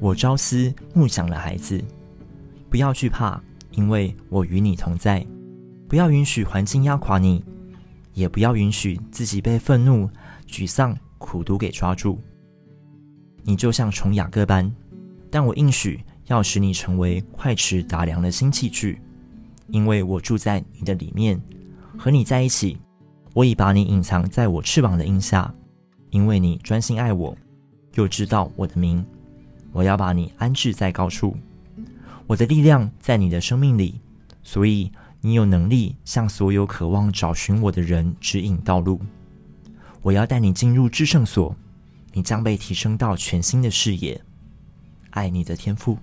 我朝思暮想的孩子。不要惧怕，因为我与你同在。不要允许环境压垮你，也不要允许自己被愤怒、沮丧、苦毒给抓住。你就像虫雅各般，但我应许要使你成为快驰打粮的新器具，因为我住在你的里面，和你在一起。我已把你隐藏在我翅膀的荫下，因为你专心爱我，又知道我的名。我要把你安置在高处，我的力量在你的生命里，所以你有能力向所有渴望找寻我的人指引道路。我要带你进入至圣所，你将被提升到全新的视野。爱你的天赋。